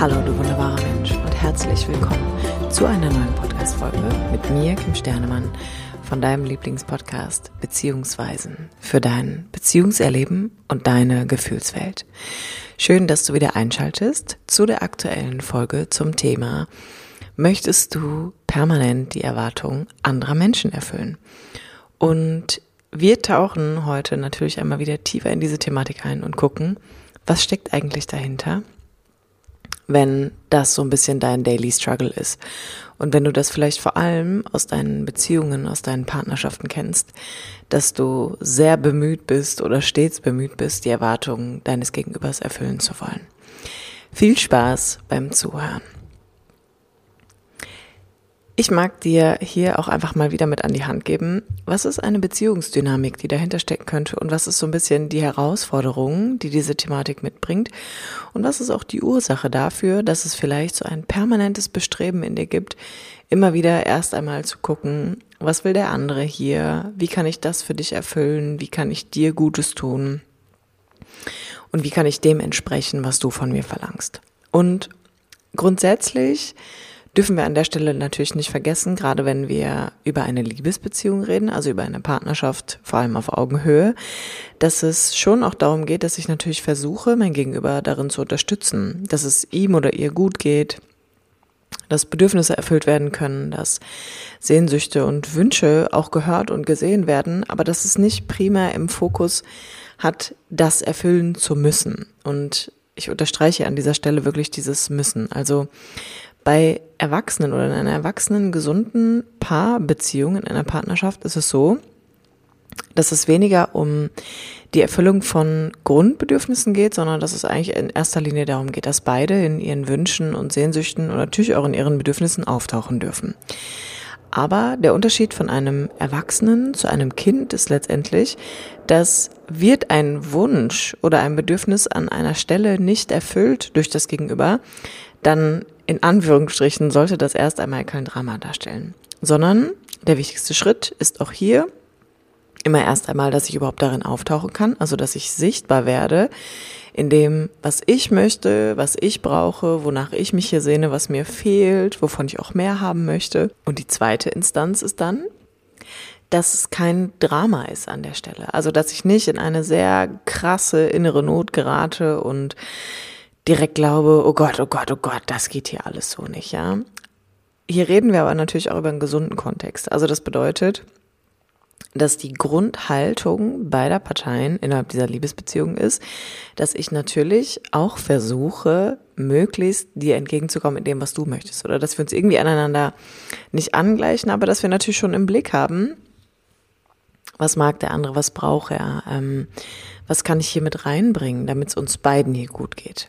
Hallo, du wunderbarer Mensch und herzlich willkommen zu einer neuen Podcast-Folge mit mir, Kim Sternemann, von deinem Lieblingspodcast Beziehungsweisen für dein Beziehungserleben und deine Gefühlswelt. Schön, dass du wieder einschaltest zu der aktuellen Folge zum Thema Möchtest du permanent die Erwartungen anderer Menschen erfüllen? Und wir tauchen heute natürlich einmal wieder tiefer in diese Thematik ein und gucken, was steckt eigentlich dahinter, wenn das so ein bisschen dein Daily Struggle ist. Und wenn du das vielleicht vor allem aus deinen Beziehungen, aus deinen Partnerschaften kennst, dass du sehr bemüht bist oder stets bemüht bist, die Erwartungen deines Gegenübers erfüllen zu wollen. Viel Spaß beim Zuhören. Ich mag dir hier auch einfach mal wieder mit an die Hand geben, was ist eine Beziehungsdynamik, die dahinter stecken könnte und was ist so ein bisschen die Herausforderung, die diese Thematik mitbringt und was ist auch die Ursache dafür, dass es vielleicht so ein permanentes Bestreben in dir gibt, immer wieder erst einmal zu gucken, was will der andere hier, wie kann ich das für dich erfüllen, wie kann ich dir Gutes tun und wie kann ich dem entsprechen, was du von mir verlangst. Und grundsätzlich dürfen wir an der Stelle natürlich nicht vergessen, gerade wenn wir über eine Liebesbeziehung reden, also über eine Partnerschaft, vor allem auf Augenhöhe, dass es schon auch darum geht, dass ich natürlich versuche, mein Gegenüber darin zu unterstützen, dass es ihm oder ihr gut geht, dass Bedürfnisse erfüllt werden können, dass Sehnsüchte und Wünsche auch gehört und gesehen werden, aber dass es nicht primär im Fokus hat, das erfüllen zu müssen. Und ich unterstreiche an dieser Stelle wirklich dieses Müssen. Also bei Erwachsenen oder in einer erwachsenen, gesunden Paarbeziehung, in einer Partnerschaft ist es so, dass es weniger um die Erfüllung von Grundbedürfnissen geht, sondern dass es eigentlich in erster Linie darum geht, dass beide in ihren Wünschen und Sehnsüchten und natürlich auch in ihren Bedürfnissen auftauchen dürfen. Aber der Unterschied von einem Erwachsenen zu einem Kind ist letztendlich, dass wird ein Wunsch oder ein Bedürfnis an einer Stelle nicht erfüllt durch das Gegenüber, dann in Anführungsstrichen sollte das erst einmal kein Drama darstellen, sondern der wichtigste Schritt ist auch hier immer erst einmal, dass ich überhaupt darin auftauchen kann, also dass ich sichtbar werde in dem, was ich möchte, was ich brauche, wonach ich mich hier sehne, was mir fehlt, wovon ich auch mehr haben möchte. Und die zweite Instanz ist dann, dass es kein Drama ist an der Stelle. Also, dass ich nicht in eine sehr krasse innere Not gerate und direkt glaube, oh Gott, oh Gott, oh Gott, das geht hier alles so nicht, ja. Hier reden wir aber natürlich auch über einen gesunden Kontext. Also das bedeutet, dass die Grundhaltung beider Parteien innerhalb dieser Liebesbeziehung ist, dass ich natürlich auch versuche, möglichst dir entgegenzukommen in dem, was du möchtest. Oder dass wir uns irgendwie aneinander nicht angleichen, aber dass wir natürlich schon im Blick haben, was mag der andere, was braucht er, ähm, was kann ich hier mit reinbringen, damit es uns beiden hier gut geht.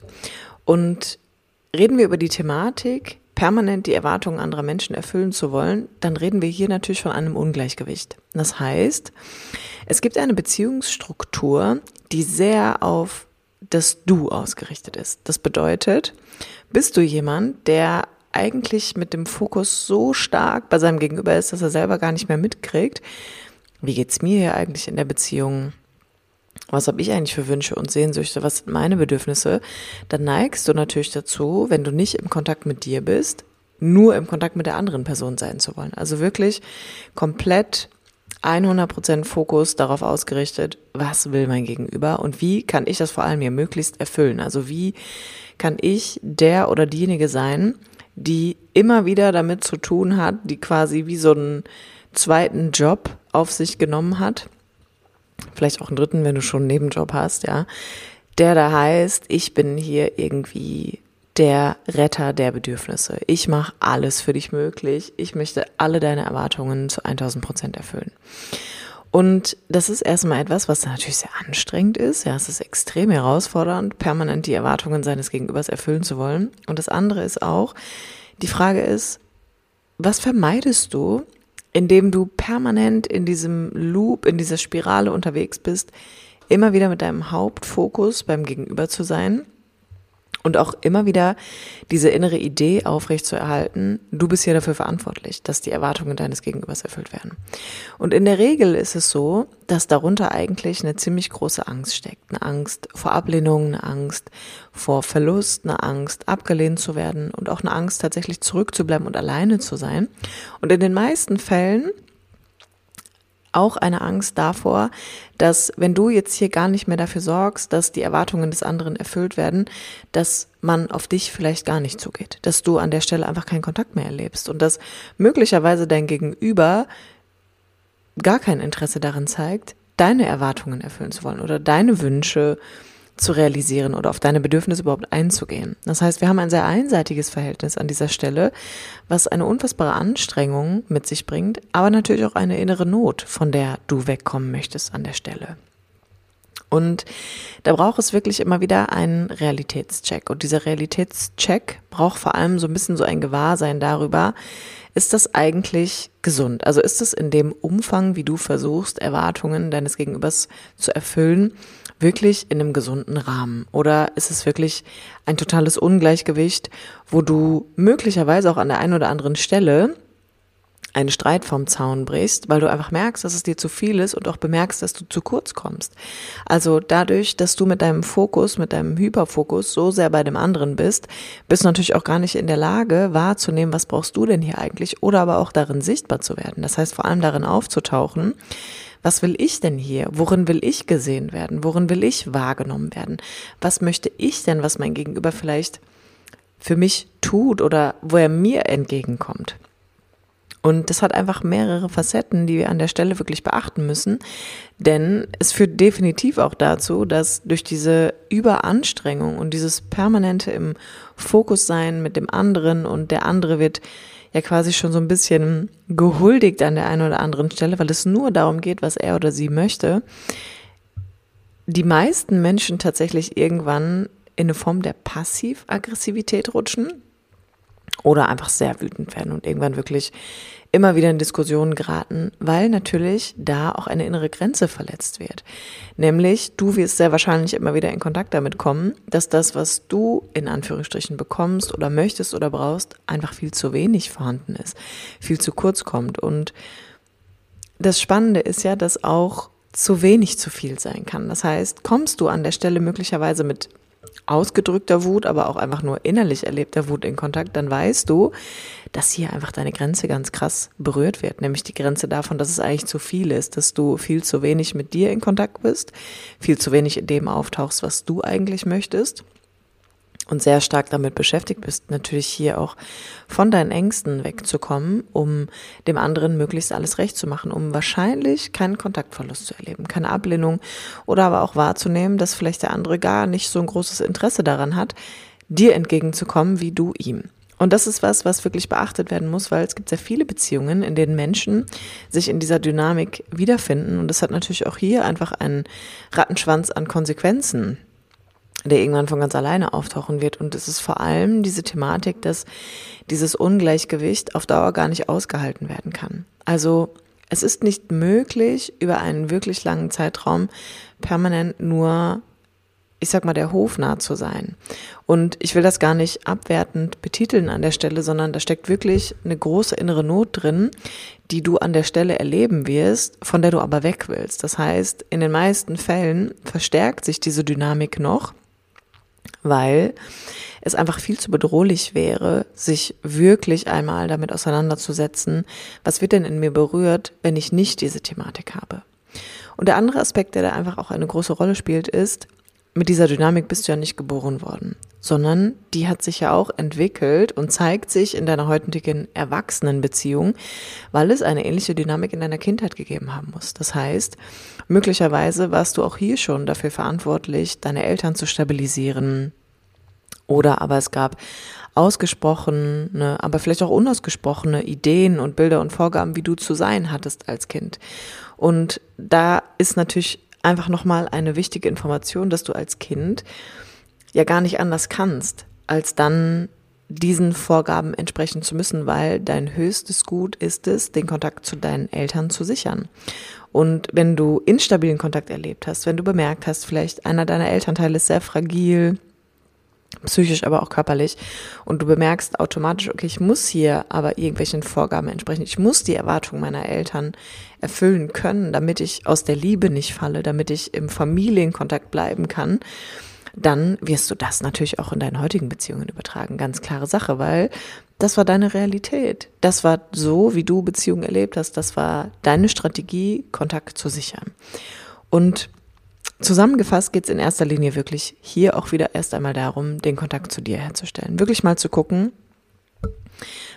Und reden wir über die Thematik, permanent die Erwartungen anderer Menschen erfüllen zu wollen, dann reden wir hier natürlich von einem Ungleichgewicht. Das heißt, es gibt eine Beziehungsstruktur, die sehr auf das Du ausgerichtet ist. Das bedeutet, bist du jemand, der eigentlich mit dem Fokus so stark bei seinem Gegenüber ist, dass er selber gar nicht mehr mitkriegt, wie geht's mir hier eigentlich in der Beziehung? Was habe ich eigentlich für Wünsche und Sehnsüchte? Was sind meine Bedürfnisse? Dann neigst du natürlich dazu, wenn du nicht im Kontakt mit dir bist, nur im Kontakt mit der anderen Person sein zu wollen. Also wirklich komplett 100% Fokus darauf ausgerichtet, was will mein Gegenüber und wie kann ich das vor allem mir möglichst erfüllen? Also wie kann ich der oder diejenige sein, die immer wieder damit zu tun hat, die quasi wie so einen zweiten Job auf sich genommen hat, vielleicht auch einen dritten, wenn du schon einen Nebenjob hast, ja, der da heißt, ich bin hier irgendwie der Retter der Bedürfnisse. Ich mache alles für dich möglich. Ich möchte alle deine Erwartungen zu 1000 Prozent erfüllen. Und das ist erstmal etwas, was natürlich sehr anstrengend ist. Ja, es ist extrem herausfordernd, permanent die Erwartungen seines Gegenübers erfüllen zu wollen. Und das andere ist auch, die Frage ist, was vermeidest du, indem du permanent in diesem Loop, in dieser Spirale unterwegs bist, immer wieder mit deinem Hauptfokus beim Gegenüber zu sein Und auch immer wieder diese innere Idee aufrechtzuerhalten, du bist hier dafür verantwortlich, dass die Erwartungen deines Gegenübers erfüllt werden. Und in der Regel ist es so, dass darunter eigentlich eine ziemlich große Angst steckt. Eine Angst vor Ablehnung, eine Angst vor Verlust, eine Angst abgelehnt zu werden und auch eine Angst tatsächlich zurückzubleiben und alleine zu sein. Und in den meisten Fällen auch eine Angst davor, dass wenn du jetzt hier gar nicht mehr dafür sorgst, dass die Erwartungen des anderen erfüllt werden, dass man auf dich vielleicht gar nicht zugeht, dass du an der Stelle einfach keinen Kontakt mehr erlebst und dass möglicherweise dein Gegenüber gar kein Interesse darin zeigt, deine Erwartungen erfüllen zu wollen oder deine Wünsche zu realisieren oder auf deine Bedürfnisse überhaupt einzugehen. Das heißt, wir haben ein sehr einseitiges Verhältnis an dieser Stelle, was eine unfassbare Anstrengung mit sich bringt, aber natürlich auch eine innere Not, von der du wegkommen möchtest an der Stelle. Und da braucht es wirklich immer wieder einen Realitätscheck. Und dieser Realitätscheck braucht vor allem so ein bisschen so ein Gewahrsein darüber, ist das eigentlich gesund? Also ist es in dem Umfang, wie du versuchst, Erwartungen deines Gegenübers zu erfüllen, wirklich in einem gesunden Rahmen? Oder ist es wirklich ein totales Ungleichgewicht, wo du möglicherweise auch an der einen oder anderen Stelle einen Streit vom Zaun brichst, weil du einfach merkst, dass es dir zu viel ist und auch bemerkst, dass du zu kurz kommst. Also dadurch, dass du mit deinem Fokus, mit deinem Hyperfokus so sehr bei dem anderen bist, bist du natürlich auch gar nicht in der Lage wahrzunehmen, was brauchst du denn hier eigentlich oder aber auch darin sichtbar zu werden. Das heißt vor allem darin aufzutauchen, was will ich denn hier? Worin will ich gesehen werden? Worin will ich wahrgenommen werden? Was möchte ich denn, was mein Gegenüber vielleicht für mich tut oder wo er mir entgegenkommt? Und das hat einfach mehrere Facetten, die wir an der Stelle wirklich beachten müssen. Denn es führt definitiv auch dazu, dass durch diese Überanstrengung und dieses permanente im Fokus sein mit dem anderen und der andere wird ja quasi schon so ein bisschen gehuldigt an der einen oder anderen Stelle, weil es nur darum geht, was er oder sie möchte, die meisten Menschen tatsächlich irgendwann in eine Form der Passivaggressivität rutschen oder einfach sehr wütend werden und irgendwann wirklich immer wieder in Diskussionen geraten, weil natürlich da auch eine innere Grenze verletzt wird. Nämlich, du wirst sehr wahrscheinlich immer wieder in Kontakt damit kommen, dass das, was du in Anführungsstrichen bekommst oder möchtest oder brauchst, einfach viel zu wenig vorhanden ist, viel zu kurz kommt. Und das Spannende ist ja, dass auch zu wenig zu viel sein kann. Das heißt, kommst du an der Stelle möglicherweise mit ausgedrückter Wut, aber auch einfach nur innerlich erlebter Wut in Kontakt, dann weißt du, dass hier einfach deine Grenze ganz krass berührt wird, nämlich die Grenze davon, dass es eigentlich zu viel ist, dass du viel zu wenig mit dir in Kontakt bist, viel zu wenig in dem auftauchst, was du eigentlich möchtest und sehr stark damit beschäftigt bist, natürlich hier auch von deinen Ängsten wegzukommen, um dem anderen möglichst alles recht zu machen, um wahrscheinlich keinen Kontaktverlust zu erleben, keine Ablehnung oder aber auch wahrzunehmen, dass vielleicht der andere gar nicht so ein großes Interesse daran hat, dir entgegenzukommen wie du ihm. Und das ist was, was wirklich beachtet werden muss, weil es gibt sehr viele Beziehungen, in denen Menschen sich in dieser Dynamik wiederfinden. Und das hat natürlich auch hier einfach einen Rattenschwanz an Konsequenzen der irgendwann von ganz alleine auftauchen wird. Und es ist vor allem diese Thematik, dass dieses Ungleichgewicht auf Dauer gar nicht ausgehalten werden kann. Also es ist nicht möglich, über einen wirklich langen Zeitraum permanent nur, ich sag mal, der Hofnah zu sein. Und ich will das gar nicht abwertend betiteln an der Stelle, sondern da steckt wirklich eine große innere Not drin, die du an der Stelle erleben wirst, von der du aber weg willst. Das heißt, in den meisten Fällen verstärkt sich diese Dynamik noch weil es einfach viel zu bedrohlich wäre, sich wirklich einmal damit auseinanderzusetzen, was wird denn in mir berührt, wenn ich nicht diese Thematik habe. Und der andere Aspekt, der da einfach auch eine große Rolle spielt, ist, mit dieser Dynamik bist du ja nicht geboren worden, sondern die hat sich ja auch entwickelt und zeigt sich in deiner heutigen Erwachsenenbeziehung, weil es eine ähnliche Dynamik in deiner Kindheit gegeben haben muss. Das heißt, möglicherweise warst du auch hier schon dafür verantwortlich, deine Eltern zu stabilisieren, oder aber es gab ausgesprochene, aber vielleicht auch unausgesprochene Ideen und Bilder und Vorgaben, wie du zu sein hattest als Kind. Und da ist natürlich einfach nochmal eine wichtige Information, dass du als Kind ja gar nicht anders kannst, als dann diesen Vorgaben entsprechen zu müssen, weil dein höchstes Gut ist es, den Kontakt zu deinen Eltern zu sichern. Und wenn du instabilen Kontakt erlebt hast, wenn du bemerkt hast, vielleicht einer deiner Elternteile ist sehr fragil, psychisch, aber auch körperlich. Und du bemerkst automatisch, okay, ich muss hier aber irgendwelchen Vorgaben entsprechen. Ich muss die Erwartungen meiner Eltern erfüllen können, damit ich aus der Liebe nicht falle, damit ich im Familienkontakt bleiben kann. Dann wirst du das natürlich auch in deinen heutigen Beziehungen übertragen. Ganz klare Sache, weil das war deine Realität. Das war so, wie du Beziehungen erlebt hast. Das war deine Strategie, Kontakt zu sichern. Und Zusammengefasst geht es in erster Linie wirklich hier auch wieder erst einmal darum, den Kontakt zu dir herzustellen. Wirklich mal zu gucken,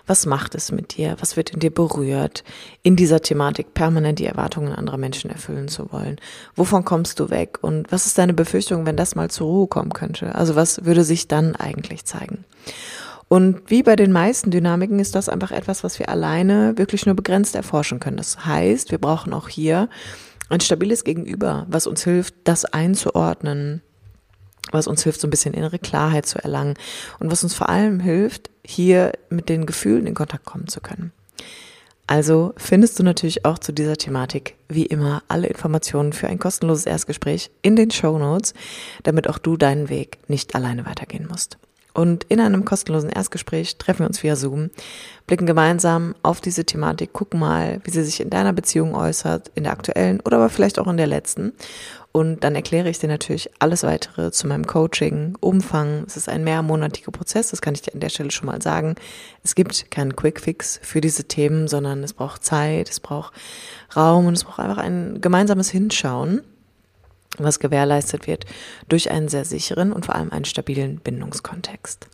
was macht es mit dir? Was wird in dir berührt? In dieser Thematik permanent die Erwartungen anderer Menschen erfüllen zu wollen. Wovon kommst du weg? Und was ist deine Befürchtung, wenn das mal zur Ruhe kommen könnte? Also was würde sich dann eigentlich zeigen? Und wie bei den meisten Dynamiken ist das einfach etwas, was wir alleine wirklich nur begrenzt erforschen können. Das heißt, wir brauchen auch hier ein stabiles Gegenüber, was uns hilft, das einzuordnen, was uns hilft, so ein bisschen innere Klarheit zu erlangen und was uns vor allem hilft, hier mit den Gefühlen in Kontakt kommen zu können. Also findest du natürlich auch zu dieser Thematik wie immer alle Informationen für ein kostenloses Erstgespräch in den Show Notes, damit auch du deinen Weg nicht alleine weitergehen musst. Und in einem kostenlosen Erstgespräch treffen wir uns via Zoom, blicken gemeinsam auf diese Thematik, gucken mal, wie sie sich in deiner Beziehung äußert, in der aktuellen oder aber vielleicht auch in der letzten. Und dann erkläre ich dir natürlich alles weitere zu meinem Coaching, Umfang. Es ist ein mehrmonatiger Prozess, das kann ich dir an der Stelle schon mal sagen. Es gibt keinen Quickfix für diese Themen, sondern es braucht Zeit, es braucht Raum und es braucht einfach ein gemeinsames Hinschauen was gewährleistet wird durch einen sehr sicheren und vor allem einen stabilen Bindungskontext.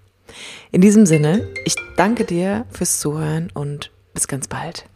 In diesem Sinne, ich danke dir fürs Zuhören und bis ganz bald.